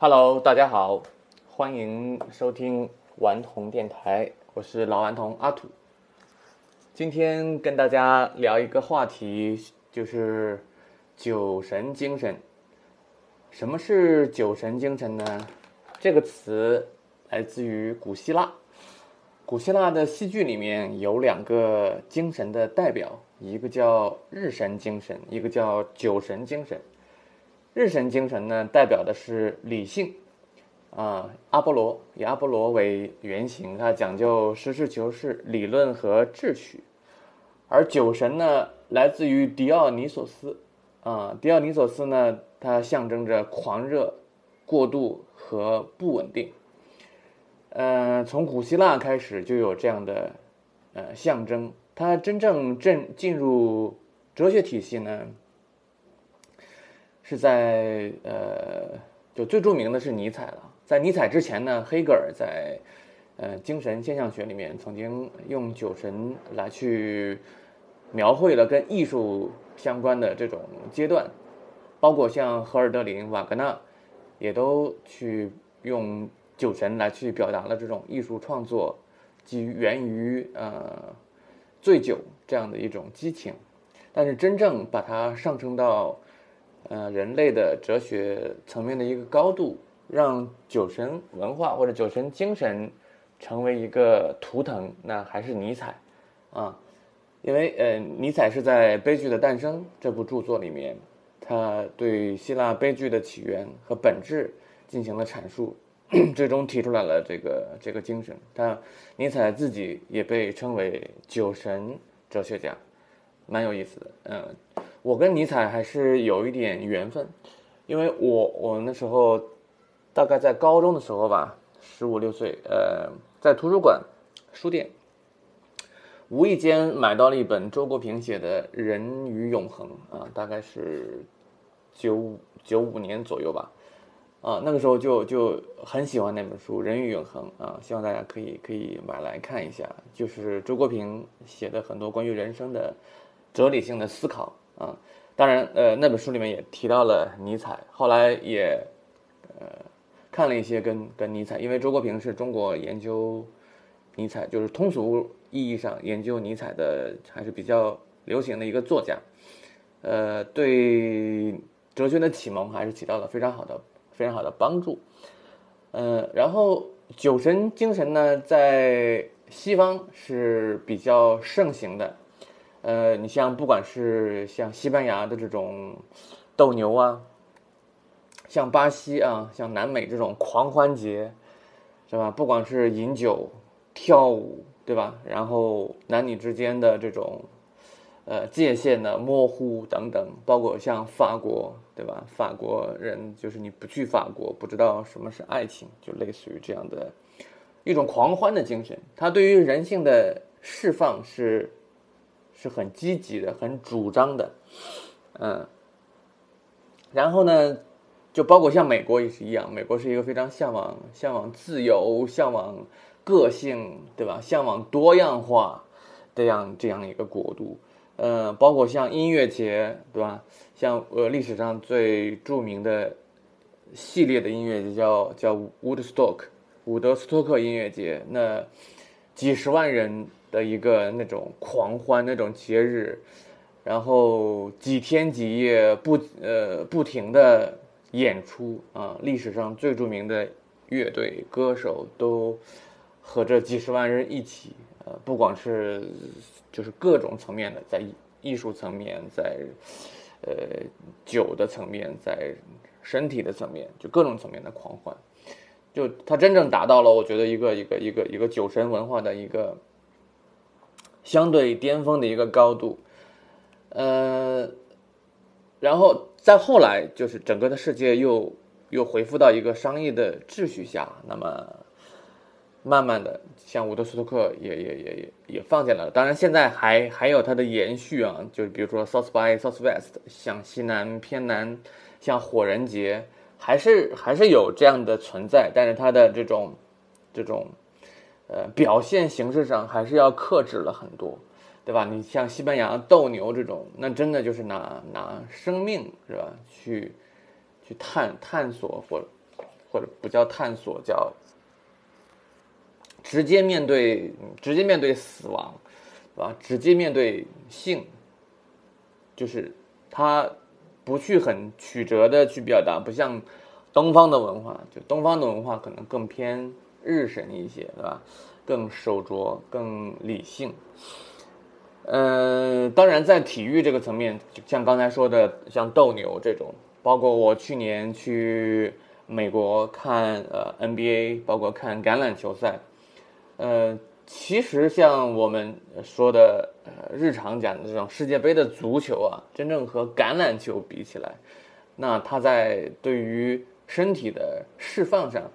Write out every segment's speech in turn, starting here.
Hello，大家好，欢迎收听顽童电台，我是老顽童阿土。今天跟大家聊一个话题，就是酒神精神。什么是酒神精神呢？这个词来自于古希腊。古希腊的戏剧里面有两个精神的代表，一个叫日神精神，一个叫酒神精神。日神精神呢，代表的是理性，啊，阿波罗以阿波罗为原型，它讲究实事求是、理论和秩序。而酒神呢，来自于狄奥尼索斯，啊，狄奥尼索斯呢，它象征着狂热、过度和不稳定。呃，从古希腊开始就有这样的呃象征。它真正正进入哲学体系呢，是在呃，就最著名的是尼采了。在尼采之前呢，黑格尔在呃精神现象学里面曾经用酒神来去描绘了跟艺术相关的这种阶段，包括像荷尔德林、瓦格纳，也都去用。酒神来去表达了这种艺术创作，基于源于呃醉酒这样的一种激情，但是真正把它上升到呃人类的哲学层面的一个高度，让酒神文化或者酒神精神成为一个图腾，那还是尼采啊，因为呃尼采是在《悲剧的诞生》这部著作里面，他对希腊悲剧的起源和本质进行了阐述。最终提出来了这个这个精神，他尼采自己也被称为酒神哲学家，蛮有意思的。嗯，我跟尼采还是有一点缘分，因为我我那时候大概在高中的时候吧，十五六岁，呃，在图书馆书店无意间买到了一本周国平写的《人与永恒》啊，大概是九九五年左右吧。啊，那个时候就就很喜欢那本书《人与永恒》啊，希望大家可以可以买来看一下。就是周国平写的很多关于人生的哲理性的思考啊。当然，呃，那本书里面也提到了尼采。后来也呃看了一些跟跟尼采，因为周国平是中国研究尼采，就是通俗意义上研究尼采的还是比较流行的一个作家。呃，对哲学的启蒙还是起到了非常好的。非常好的帮助，呃，然后酒神精神呢，在西方是比较盛行的，呃，你像不管是像西班牙的这种斗牛啊，像巴西啊，像南美这种狂欢节，是吧？不管是饮酒、跳舞，对吧？然后男女之间的这种。呃，界限的模糊等等，包括像法国，对吧？法国人就是你不去法国，不知道什么是爱情，就类似于这样的一种狂欢的精神。它对于人性的释放是是很积极的，很主张的，嗯。然后呢，就包括像美国也是一样，美国是一个非常向往向往自由、向往个性，对吧？向往多样化这样这样一个国度。呃，包括像音乐节，对吧？像呃历史上最著名的系列的音乐节叫叫 Woodstock，伍德斯托克音乐节。那几十万人的一个那种狂欢那种节日，然后几天几夜不呃不停的演出啊，历史上最著名的乐队歌手都和这几十万人一起，呃，不管是。就是各种层面的，在艺术层面，在呃酒的层面，在身体的层面，就各种层面的狂欢，就它真正达到了，我觉得一个一个一个一个酒神文化的一个相对巅峰的一个高度，呃，然后再后来，就是整个的世界又又恢复到一个商业的秩序下，那么。慢慢的，像伍德斯托克也也也也也放进来了。当然，现在还还有它的延续啊，就是比如说 South by Southwest，像西南偏南，像火人节，还是还是有这样的存在。但是它的这种这种呃表现形式上还是要克制了很多，对吧？你像西班牙斗牛这种，那真的就是拿拿生命是吧？去去探探索或或者不叫探索，叫直接面对，直接面对死亡，对吧？直接面对性，就是他不去很曲折的去表达，不像东方的文化，就东方的文化可能更偏日神一些，对吧？更手拙，更理性。呃，当然，在体育这个层面，就像刚才说的，像斗牛这种，包括我去年去美国看呃 NBA，包括看橄榄球赛，呃，其实像我们说的呃日常讲的这种世界杯的足球啊，真正和橄榄球比起来，那它在对于身体的释放上，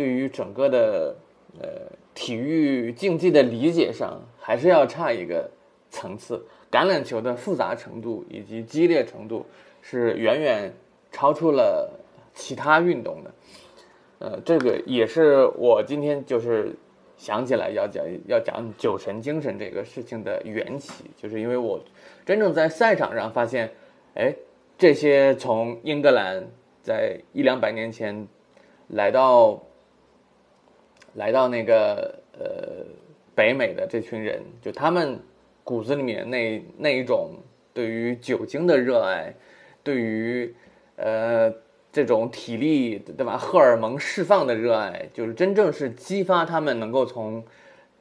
对于整个的呃体育竞技的理解上，还是要差一个。层次，橄榄球的复杂程度以及激烈程度是远远超出了其他运动的。呃，这个也是我今天就是想起来要讲要讲酒神精神这个事情的缘起，就是因为我真正在赛场上发现，哎，这些从英格兰在一两百年前来到来到那个呃北美的这群人，就他们。骨子里面那那一种对于酒精的热爱，对于呃这种体力对吧荷尔蒙释放的热爱，就是真正是激发他们能够从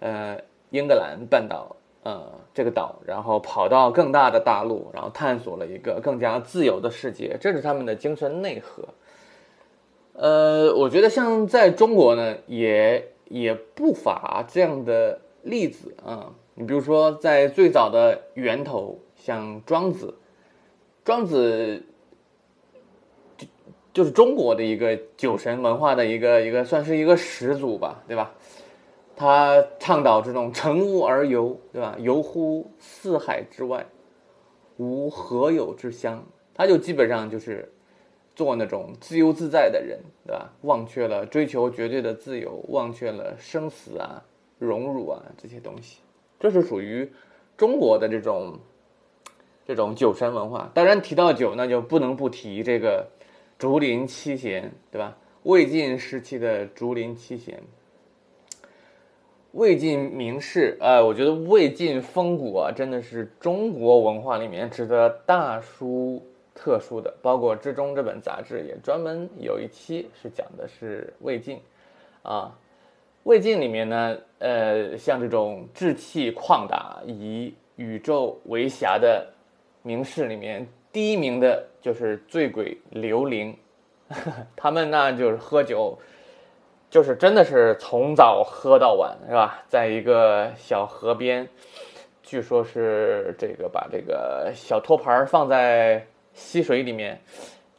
呃英格兰半岛呃这个岛，然后跑到更大的大陆，然后探索了一个更加自由的世界，这是他们的精神内核。呃，我觉得像在中国呢，也也不乏这样的例子啊。你比如说，在最早的源头，像庄子，庄子就就是中国的一个酒神文化的一个一个，算是一个始祖吧，对吧？他倡导这种乘乌而游，对吧？游乎四海之外，无何有之乡。他就基本上就是做那种自由自在的人，对吧？忘却了追求绝对的自由，忘却了生死啊、荣辱啊这些东西。这是属于中国的这种这种酒神文化。当然提到酒，那就不能不提这个竹林七贤，对吧？魏晋时期的竹林七贤，魏晋名士，呃，我觉得魏晋风骨啊，真的是中国文化里面值得大书特殊的。包括《之中》这本杂志也专门有一期是讲的是魏晋，啊。魏晋里面呢，呃，像这种志气旷达、以宇宙为侠的名士里面，第一名的就是醉鬼刘伶。他们呢，就是喝酒，就是真的是从早喝到晚，是吧？在一个小河边，据说是这个把这个小托盘放在溪水里面，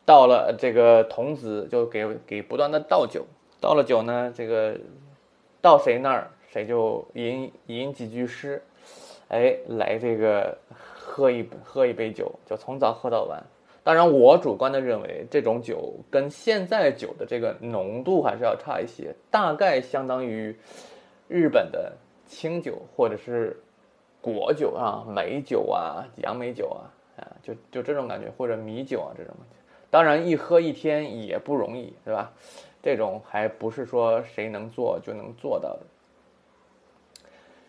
倒了这个童子就给给不断的倒酒，倒了酒呢，这个。到谁那儿，谁就吟吟几句诗，哎，来这个喝一喝一杯酒，就从早喝到晚。当然，我主观的认为，这种酒跟现在酒的这个浓度还是要差一些，大概相当于日本的清酒或者是果酒啊，美酒啊，杨梅酒啊，啊，就就这种感觉，或者米酒啊这种。当然，一喝一天也不容易，对吧？这种还不是说谁能做就能做到的。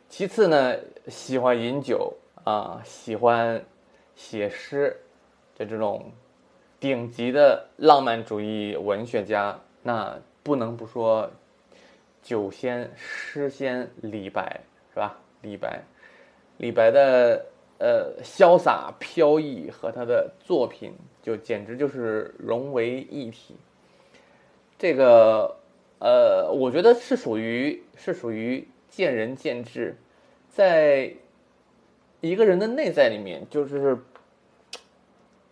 其次呢，喜欢饮酒啊，喜欢写诗的这种顶级的浪漫主义文学家，那不能不说酒仙、诗仙李白，是吧？李白，李白的呃潇洒飘逸和他的作品，就简直就是融为一体。这个，呃，我觉得是属于是属于见仁见智，在一个人的内在里面，就是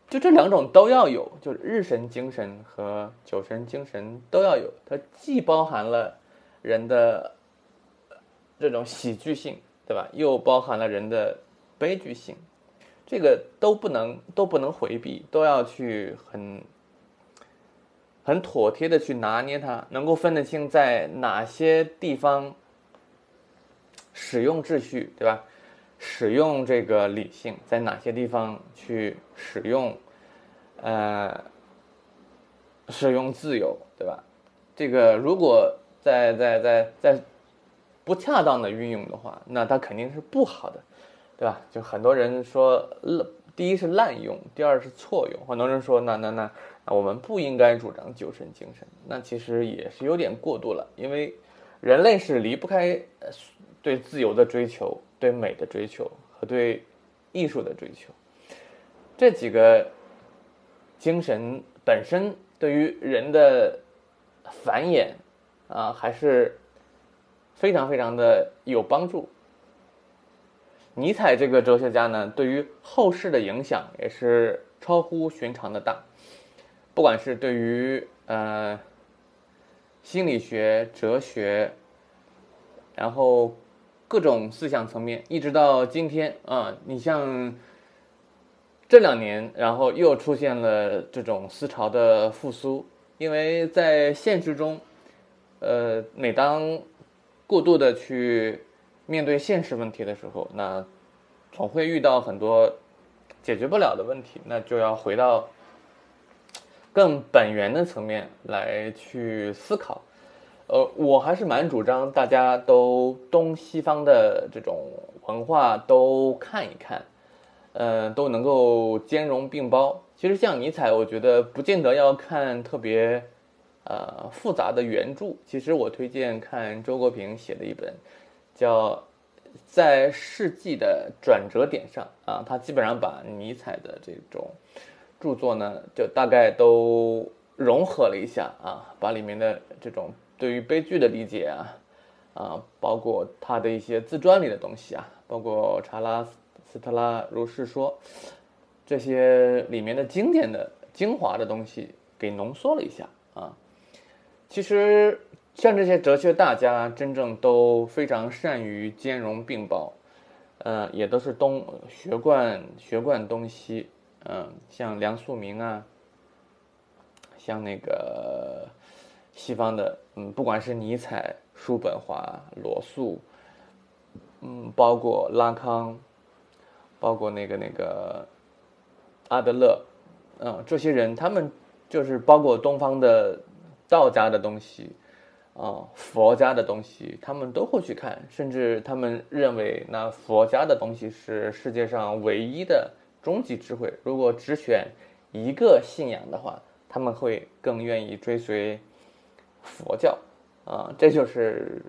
就这两种都要有，就是日神精神和酒神精神都要有。它既包含了人的这种喜剧性，对吧？又包含了人的悲剧性，这个都不能都不能回避，都要去很。很妥帖的去拿捏它，能够分得清在哪些地方使用秩序，对吧？使用这个理性，在哪些地方去使用，呃，使用自由，对吧？这个如果在在在在不恰当的运用的话，那它肯定是不好的，对吧？就很多人说滥，第一是滥用，第二是错用。很多人说，那那那我们不应该主张救生精神，那其实也是有点过度了，因为人类是离不开对自由的追求、对美的追求和对艺术的追求，这几个精神本身对于人的繁衍啊，还是。非常非常的有帮助。尼采这个哲学家呢，对于后世的影响也是超乎寻常的大，不管是对于呃心理学、哲学，然后各种思想层面，一直到今天啊，你像这两年，然后又出现了这种思潮的复苏，因为在现实中，呃，每当过度的去面对现实问题的时候，那总会遇到很多解决不了的问题，那就要回到更本源的层面来去思考。呃，我还是蛮主张大家都东西方的这种文化都看一看，呃，都能够兼容并包。其实像尼采，我觉得不见得要看特别。呃，复杂的原著，其实我推荐看周国平写的一本，叫《在世纪的转折点上》啊，他基本上把尼采的这种著作呢，就大概都融合了一下啊，把里面的这种对于悲剧的理解啊，啊，包括他的一些自传里的东西啊，包括查拉斯特拉如是说这些里面的经典的精华的东西给浓缩了一下啊。其实，像这些哲学大家，真正都非常善于兼容并包，呃，也都是东学贯学贯东西，嗯，像梁漱溟啊，像那个西方的，嗯，不管是尼采、叔本华、罗素，嗯，包括拉康，包括那个那个阿德勒，嗯，这些人，他们就是包括东方的。道家的东西，啊，佛家的东西，他们都会去看，甚至他们认为那佛家的东西是世界上唯一的终极智慧。如果只选一个信仰的话，他们会更愿意追随佛教，啊，这就是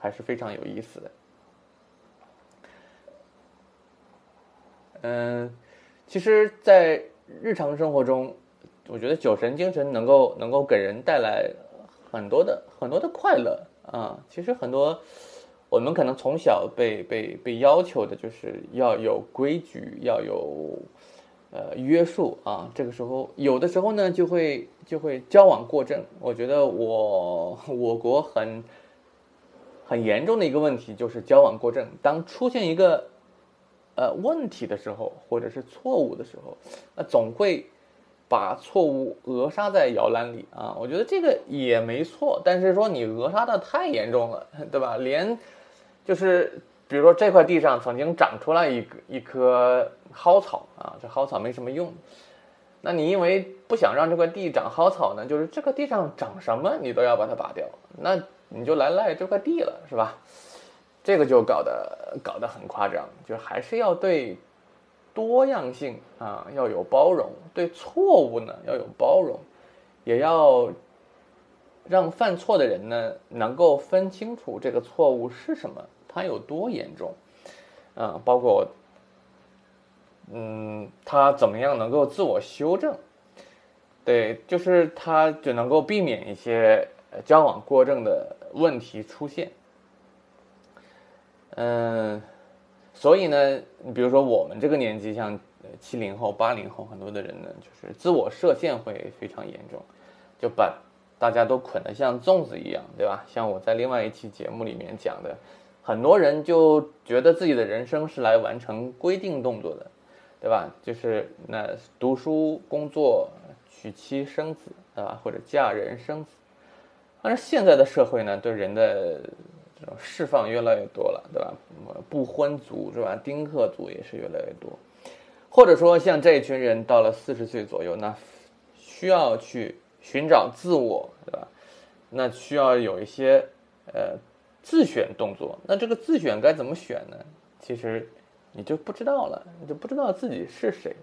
还是非常有意思的。嗯，其实，在日常生活中。我觉得酒神精神能够能够给人带来很多的很多的快乐啊！其实很多我们可能从小被被被要求的就是要有规矩，要有呃约束啊。这个时候有的时候呢就会就会交往过正。我觉得我我国很很严重的一个问题就是交往过正。当出现一个呃问题的时候，或者是错误的时候，那总会。把错误扼杀在摇篮里啊，我觉得这个也没错，但是说你扼杀的太严重了，对吧？连就是比如说这块地上曾经长出来一一棵蒿草啊，这蒿草没什么用，那你因为不想让这块地长蒿草呢，就是这个地上长什么你都要把它拔掉，那你就来赖这块地了，是吧？这个就搞得搞得很夸张，就还是要对。多样性啊，要有包容；对错误呢，要有包容，也要让犯错的人呢能够分清楚这个错误是什么，它有多严重，啊，包括嗯，他怎么样能够自我修正？对，就是他就能够避免一些交往过正的问题出现，嗯。所以呢，你比如说我们这个年纪，像七零后、八零后，很多的人呢，就是自我设限会非常严重，就把大家都捆得像粽子一样，对吧？像我在另外一期节目里面讲的，很多人就觉得自己的人生是来完成规定动作的，对吧？就是那读书、工作、娶妻生子，对吧？或者嫁人生子。但是现在的社会呢，对人的这种释放越来越多了，对吧？不婚族是吧？丁克族也是越来越多，或者说像这一群人到了四十岁左右，那需要去寻找自我，对吧？那需要有一些呃自选动作。那这个自选该怎么选呢？其实你就不知道了，你就不知道自己是谁，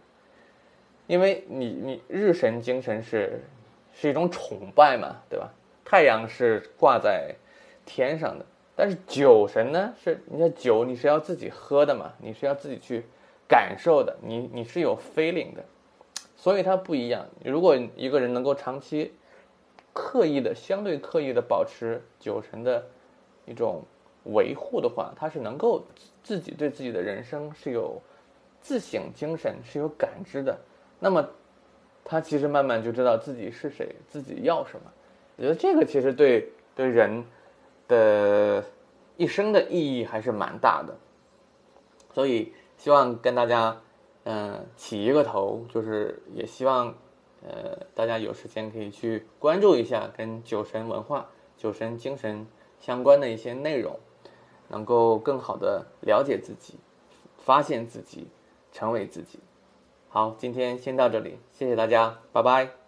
因为你你日神精神是是一种崇拜嘛，对吧？太阳是挂在天上的，但是酒神呢是，你看酒你是要自己喝的嘛，你是要自己去感受的，你你是有 feeling 的，所以它不一样。如果一个人能够长期刻意的、相对刻意的保持酒神的一种维护的话，他是能够自己对自己的人生是有自省精神、是有感知的。那么他其实慢慢就知道自己是谁，自己要什么。我觉得这个其实对对人的一生的意义还是蛮大的，所以希望跟大家嗯起一个头，就是也希望呃大家有时间可以去关注一下跟酒神文化、酒神精神相关的一些内容，能够更好的了解自己、发现自己、成为自己。好，今天先到这里，谢谢大家，拜拜。